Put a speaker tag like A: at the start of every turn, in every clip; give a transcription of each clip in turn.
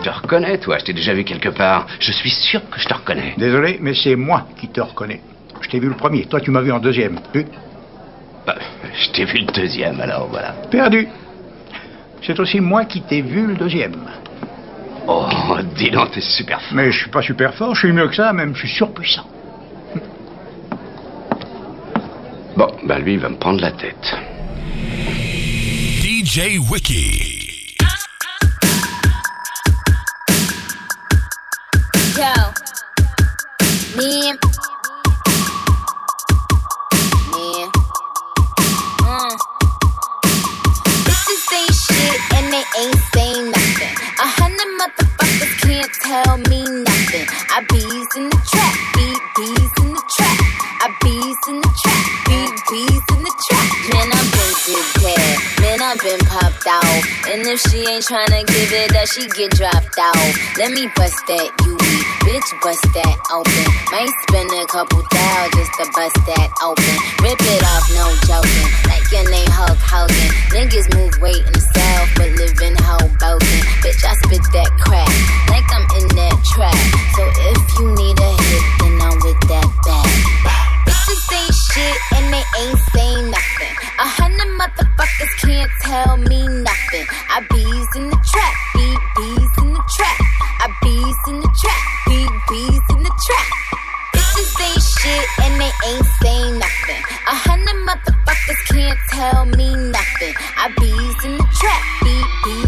A: Je te reconnais, toi, je t'ai déjà vu quelque part. Je suis sûr que je te reconnais.
B: Désolé, mais c'est moi qui te reconnais. Je t'ai vu le premier, toi tu m'as vu en deuxième.
A: Bah, je t'ai vu le deuxième, alors voilà.
B: Perdu. C'est aussi moi qui t'ai vu le deuxième.
A: Oh, dis donc, t'es super fort.
B: Mais je suis pas super fort, je suis mieux que ça, même je suis surpuissant.
A: Bon, bah lui, il va me prendre la tête.
C: DJ Wiki.
D: Me, me, mm. Bitches ain't shit and they ain't saying nothing. A hundred motherfuckers can't tell me nothing. I bees in the trap, beat bees in the trap. I bees in the trap, beat bees in the trap. Man, I've been did dead. Man, I've been out. And if she ain't tryna give it up, she get dropped out. Let me bust that UE, bitch, bust that open. Might spend a couple thou just to bust that open. Rip it off, no joking. Like your name Hulk Hogan. Niggas move weight in the south, but live in Hoboken. Bitch, I spit that crack like I'm in that trap. So if you need a hit, then I'm with that bag. Bitches ain't shit and they ain't saying nothing. Can't tell me nothing. I bees in the trap, beat bees in the trap. I bees in the trap, beat bees in the trap. Bitches ain't shit and they ain't saying nothing. A hundred motherfuckers can't tell me nothing. I bees in the trap, beat bees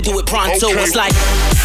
E: we do it pronto.
C: Okay.
E: It's like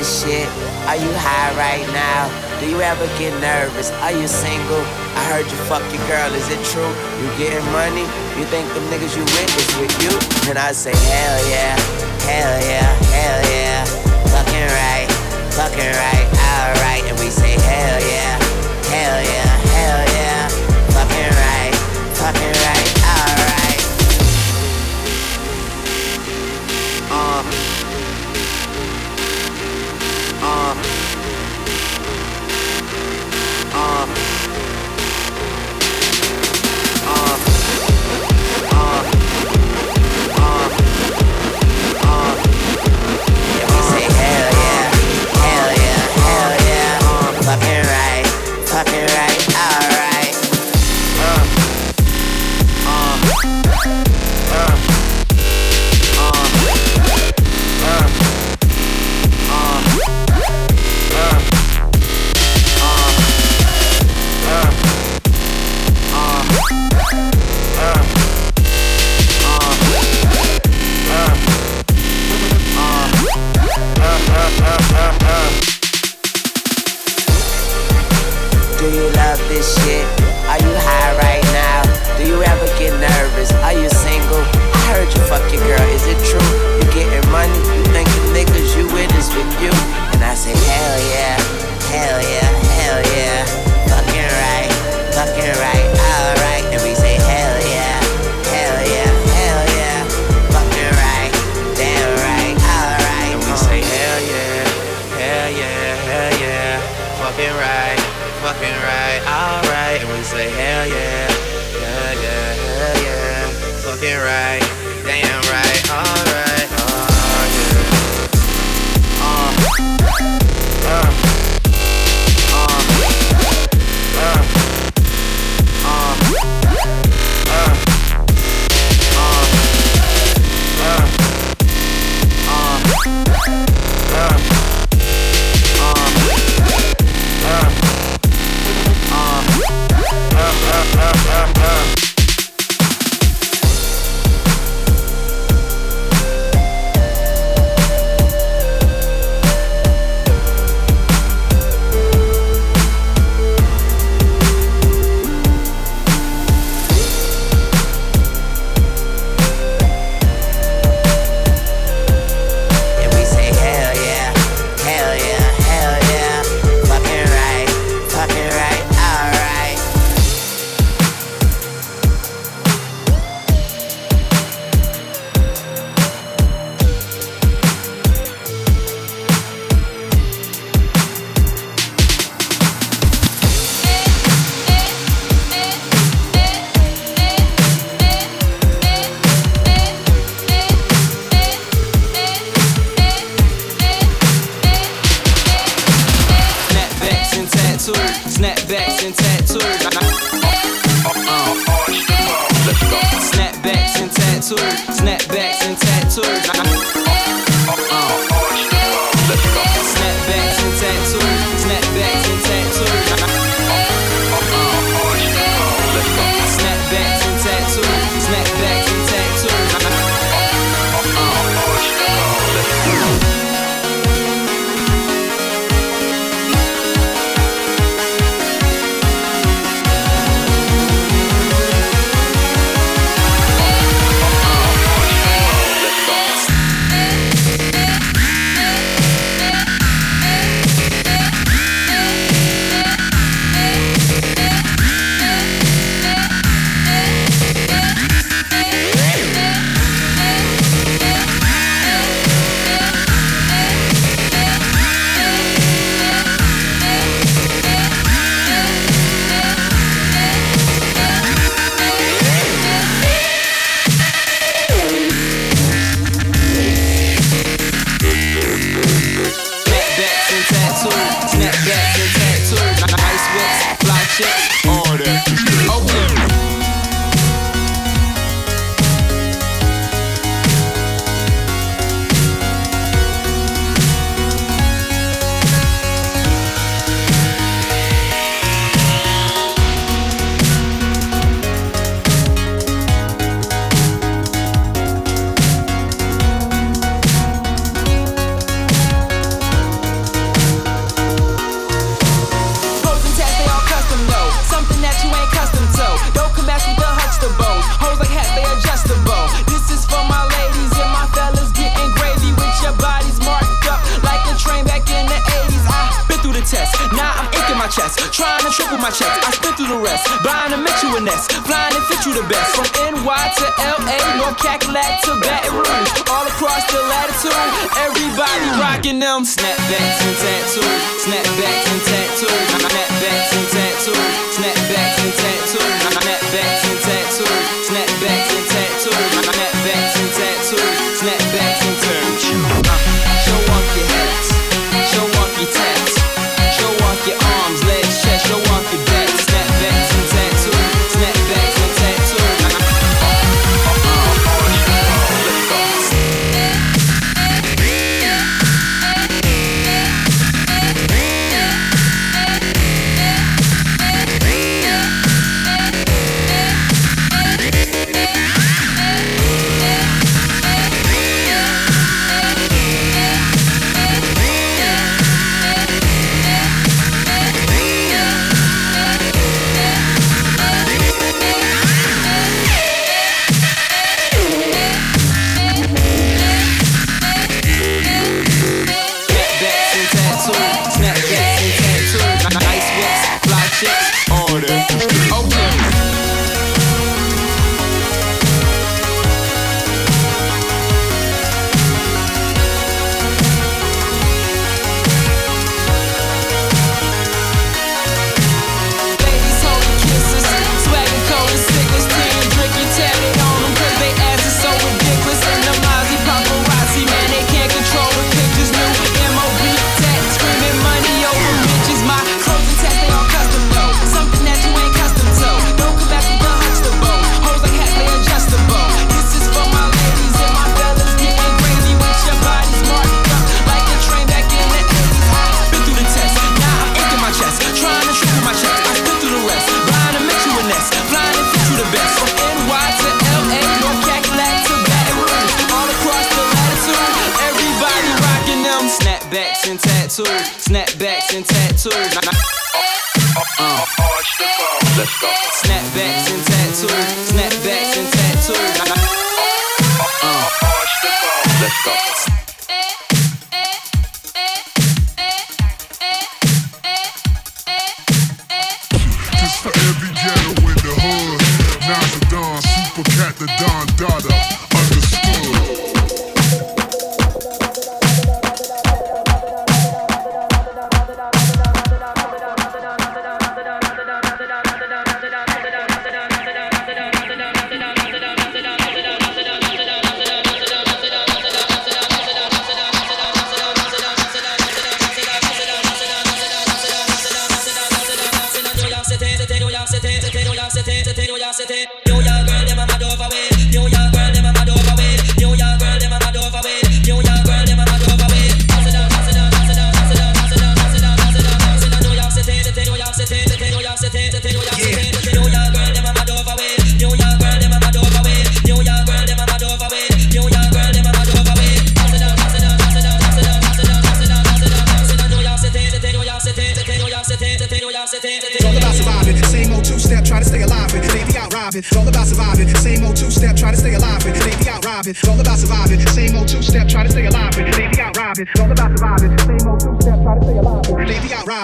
F: this shit? Are you high right now? Do you ever get nervous? Are you single? I heard you fuck your girl, is it true? You getting money? You think them niggas you with is with you? And I say, hell yeah, hell yeah, hell yeah. Fucking right, fucking right, alright. And we say, hell yeah, hell yeah, hell yeah. Fucking right, fucking right,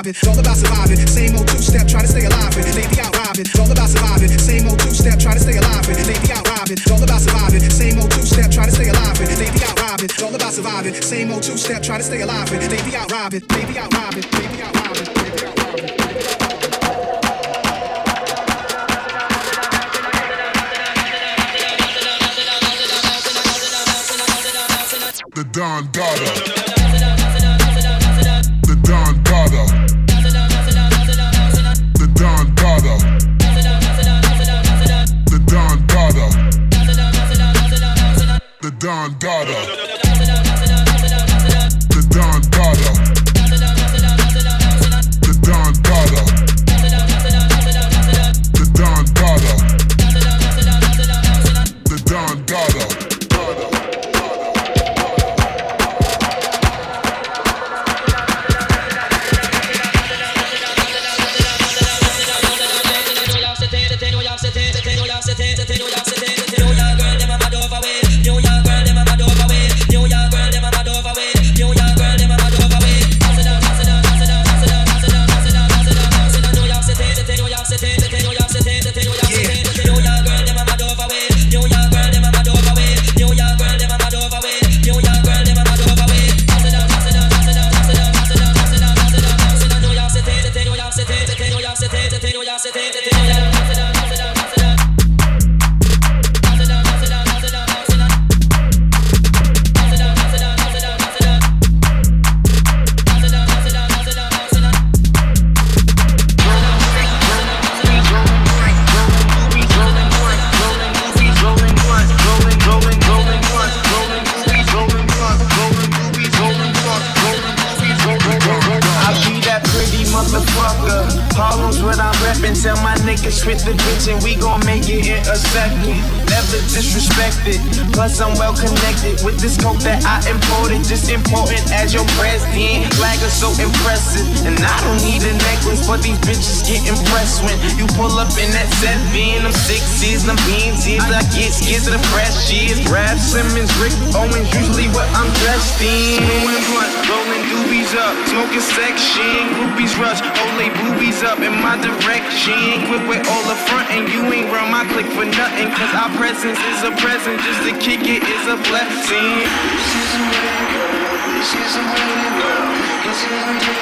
G: it's all about surviving. Same old two step, try to stay alive with. Baby out robbing, it's all about surviving. Same old two step, try to stay alive with. Baby out robbing, it's all about surviving. Same old two step, try to stay alive with. Baby out robbing, it's all about surviving. Same old two step, try to stay alive with. Lady out robbing, baby out robbing,
H: baby. blessing. Cause our presence is a present, just to kick it is a blessing. This is a way to go, this is a way to go, this is a way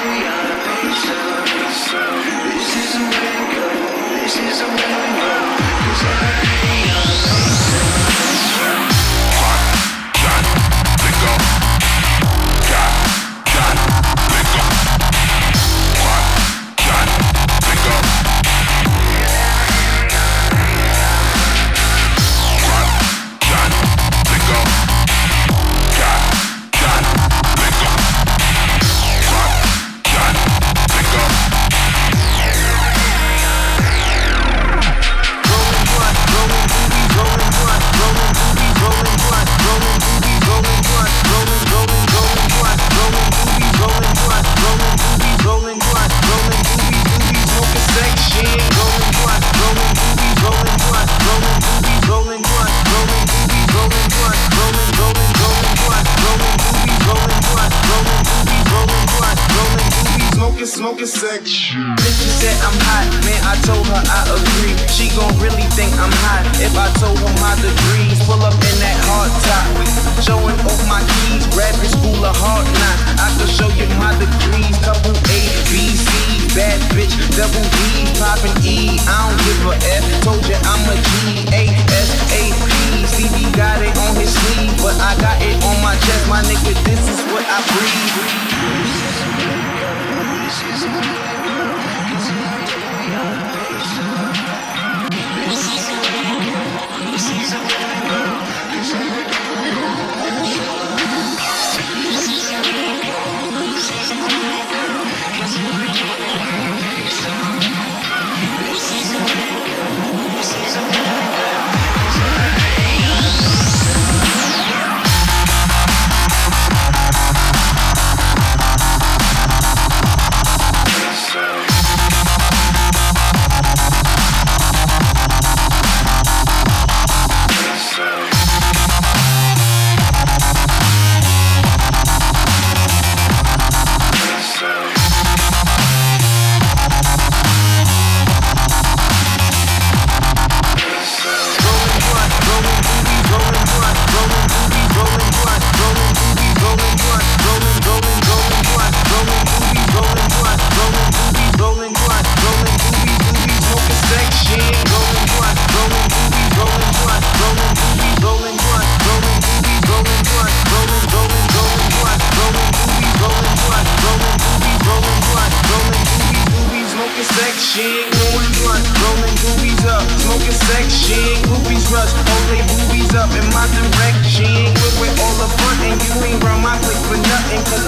H: section. Bitch she said I'm hot, man, I told her I agree. She gon' really think I'm hot if I told her my degrees. Pull up in that hard top, showing off my keys. Graduate school of hard knock. I can show you my degrees. Couple A, B, C, bad bitch, double D, poppin' E. I don't give a F. Told you I'm a G, A, S, A, P. CD got it on his sleeve, but I got it on my chest, my nigga. This is what I breathe. Section,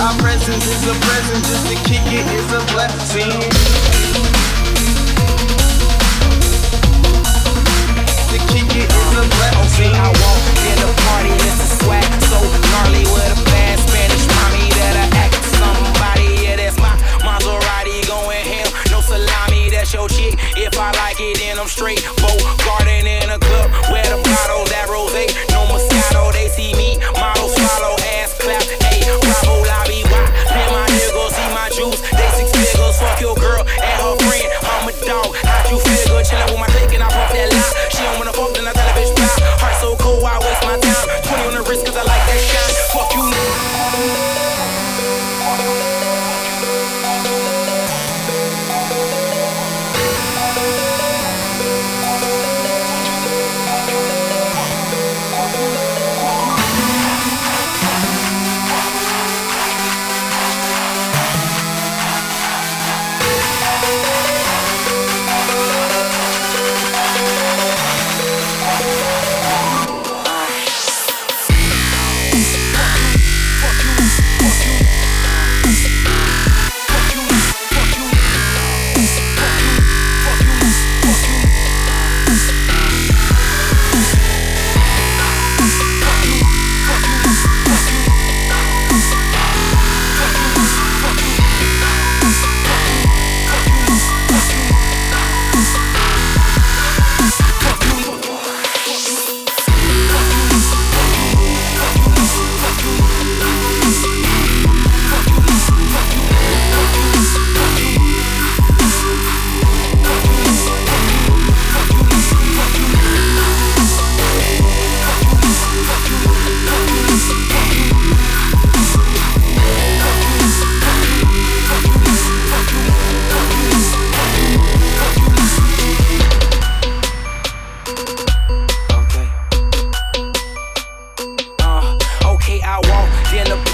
H: our presence is a present, just to kick it is a blessing. To kick it is a blessing.
I: I walk in party. Swag, so gnarly with a Spanish mommy that I act somebody. Yeah, that's my Maserati going ham. No salami, that's your. If I like it, then I'm straight. Garden in a club where the that rose. No Moscato, they see me. Swallow, ass clap. Juice. They six figures, fuck your girl and her friend. I'm a dog. How'd you figure? Chillin' with my clique and I pump that lie. She don't wanna fuck, then I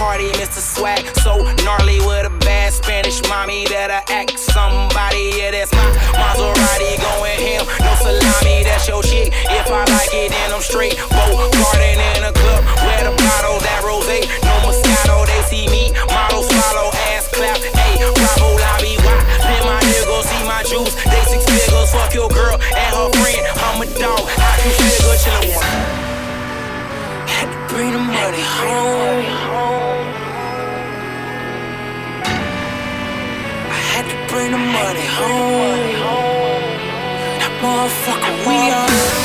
I: party, Mr. Swag, so gnarly with a bad Spanish mommy that I act somebody. Yeah, that's my Maserati going ham. No salami, that's your chick. If I like it, then I'm straight. Boat garden in a club where the bottle that rose. No Moscato, they see me. Model swallow, ass clap. Hey, Bravo, lobby, why? Then my niggas see my juice. They six figures, fuck your girl and her friend. I'm a dog. How you figure? Chillin' one. Had to bring the money home. Bring the money home. That motherfucker, we on.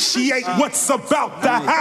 J: appreciate what's about to happen.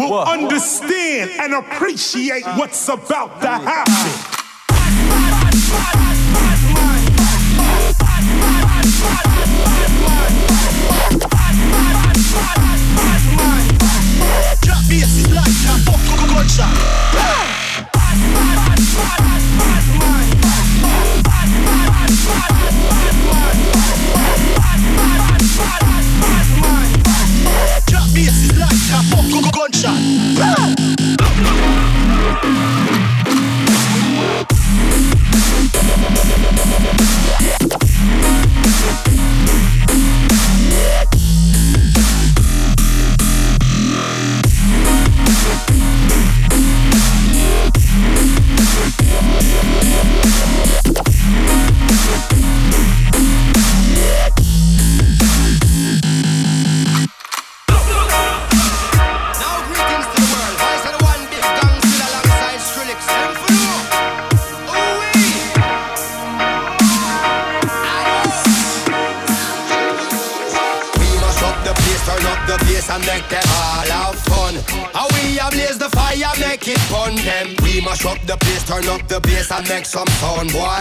J: will what? understand and appreciate what's about to happen.
G: Drop a gunshot.
K: on, boy.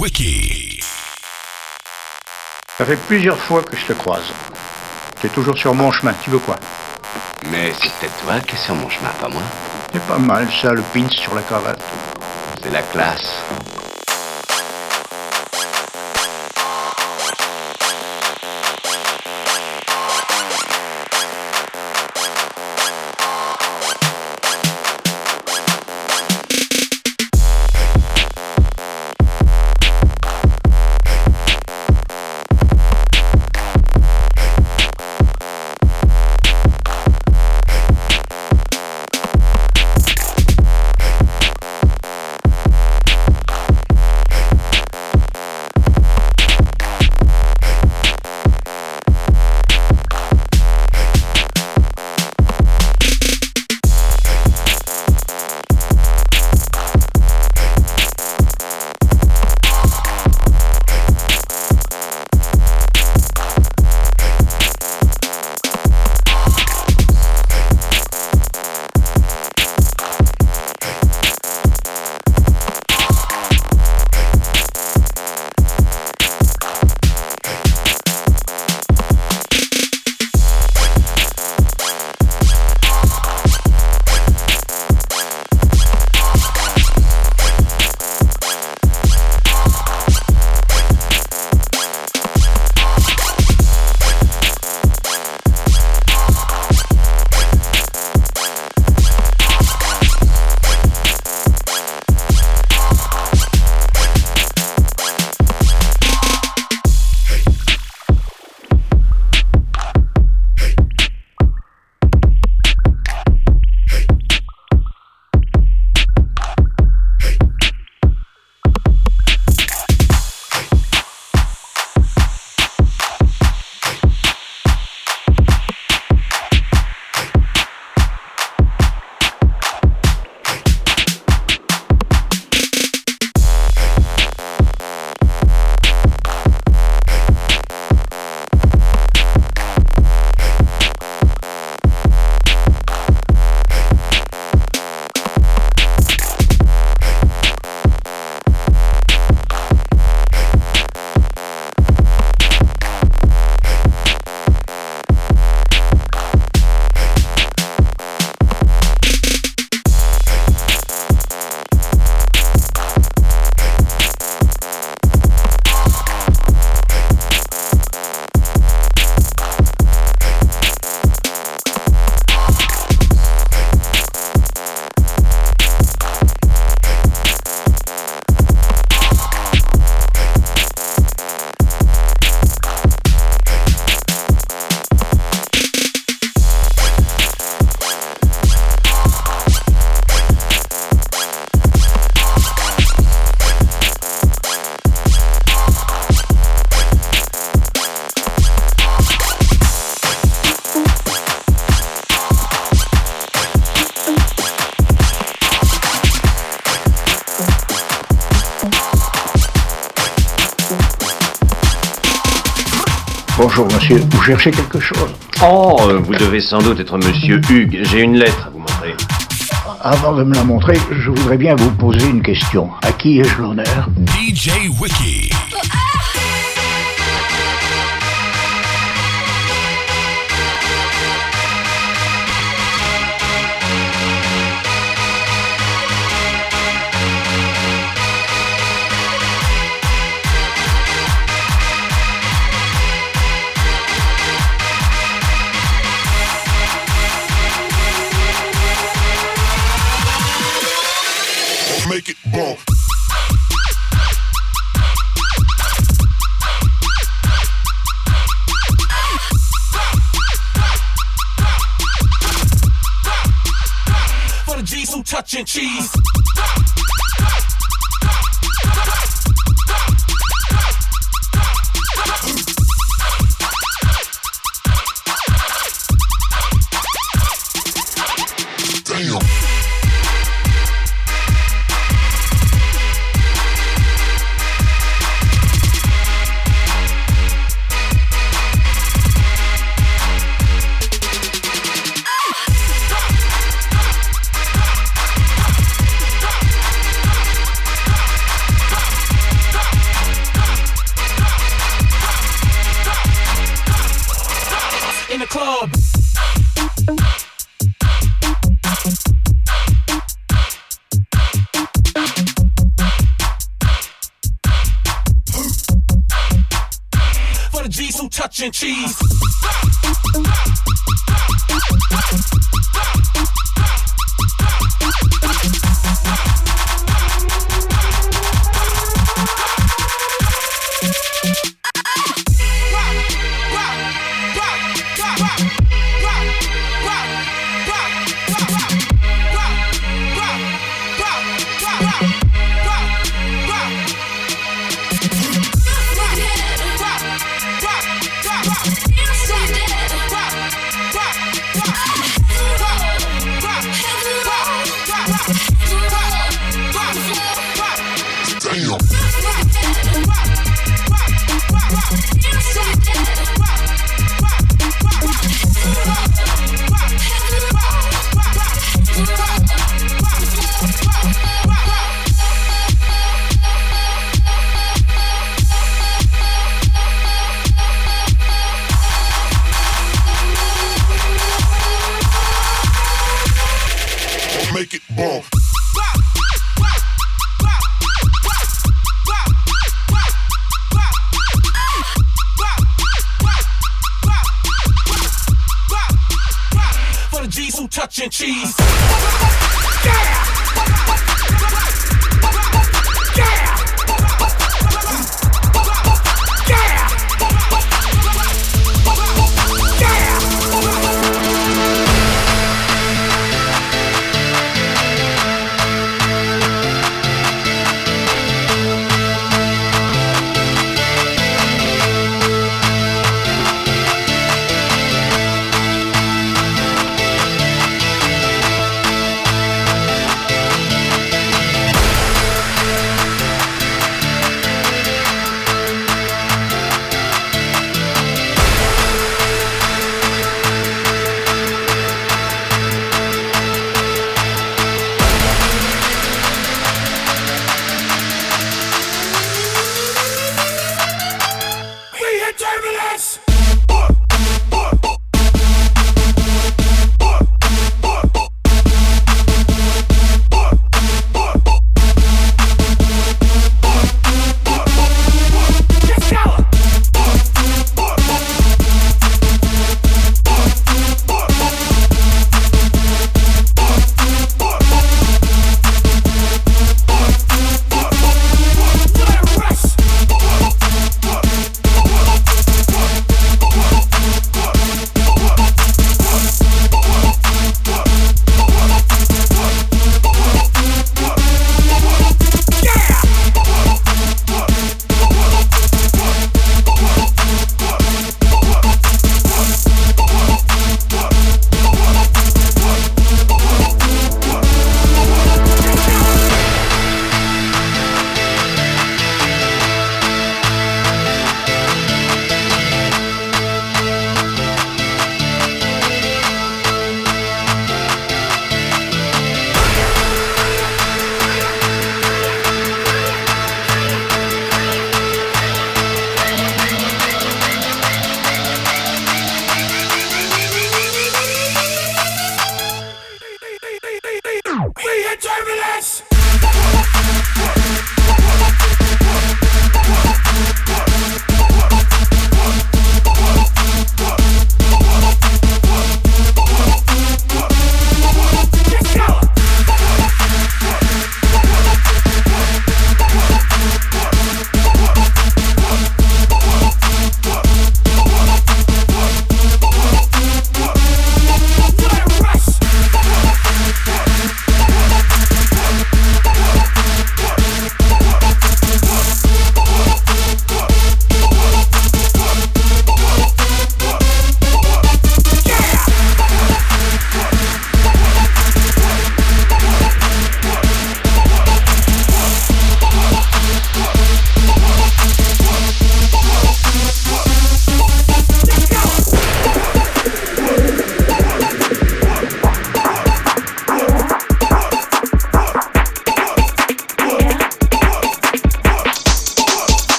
C: Wiki.
L: Ça fait plusieurs fois que je te croise. T'es toujours sur mon chemin, tu veux quoi?
A: Mais c'est peut-être toi qui es sur mon chemin, pas moi.
L: C'est pas mal ça, le pince sur la cravate.
A: C'est la classe.
L: quelque chose
M: Oh, euh, vous devez sans doute être Monsieur Hugues. J'ai une lettre à vous montrer.
L: Avant de me la montrer, je voudrais bien vous poser une question. À qui ai-je l'honneur?
C: DJ Wiki.
N: The G's who touching cheese. Touching cheese.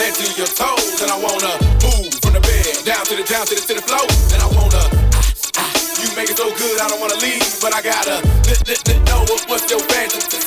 O: head to your toes. And I wanna move from the bed down to the down to the to the floor. And I wanna. Ah, ah, you make it so good, I don't wanna leave, but I gotta let, let, let know what, what's your fantasy.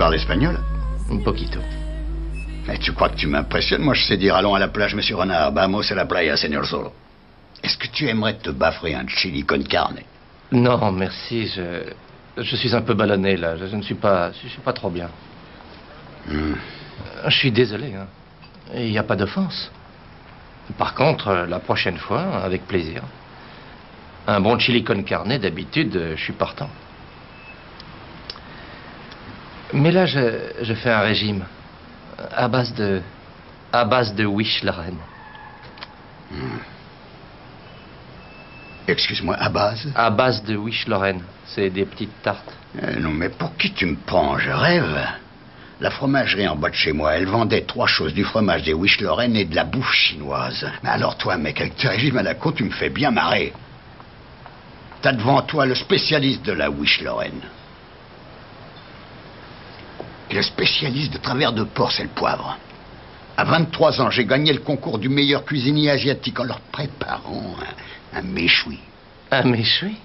B: Parles espagnol
P: Un poquito.
B: Mais tu crois que tu m'impressionnes Moi, je sais dire allons à la plage, monsieur Renard. Vamos a la playa, señor Solo. Est-ce que tu aimerais te baffrer un chili con carne?
P: Non, merci. Je, je suis un peu ballonné là. Je, je ne suis pas, je suis pas trop bien.
B: Hmm.
P: Je suis désolé. hein. Il n'y a pas d'offense. Par contre, euh, la prochaine fois, avec plaisir. Un bon chili con carne, d'habitude, euh, je suis partant. Mais là, je, je fais un régime à base de, à base de wish Lorraine.
B: Excuse-moi, à base?
P: À base de wish Lorraine. C'est des petites tartes.
B: Euh, Non, mais pour qui tu me prends? Je rêve. La fromagerie en bas de chez moi, elle vendait trois choses du fromage des Wish Lorraine et de la bouffe chinoise. Mais alors toi, mec, avec tes régimes à la con, tu me fais bien marrer. T'as devant toi le spécialiste de la Wish Lorraine. Et le spécialiste de travers de porc, c'est le poivre. À 23 ans, j'ai gagné le concours du meilleur cuisinier asiatique en leur préparant un, un méchoui.
P: Un méchoui?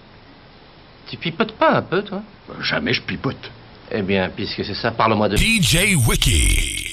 P: Tu pipotes pas un peu, toi?
B: Jamais je pipote.
P: Eh bien, puisque c'est ça, parle-moi de...
Q: DJ Wiki.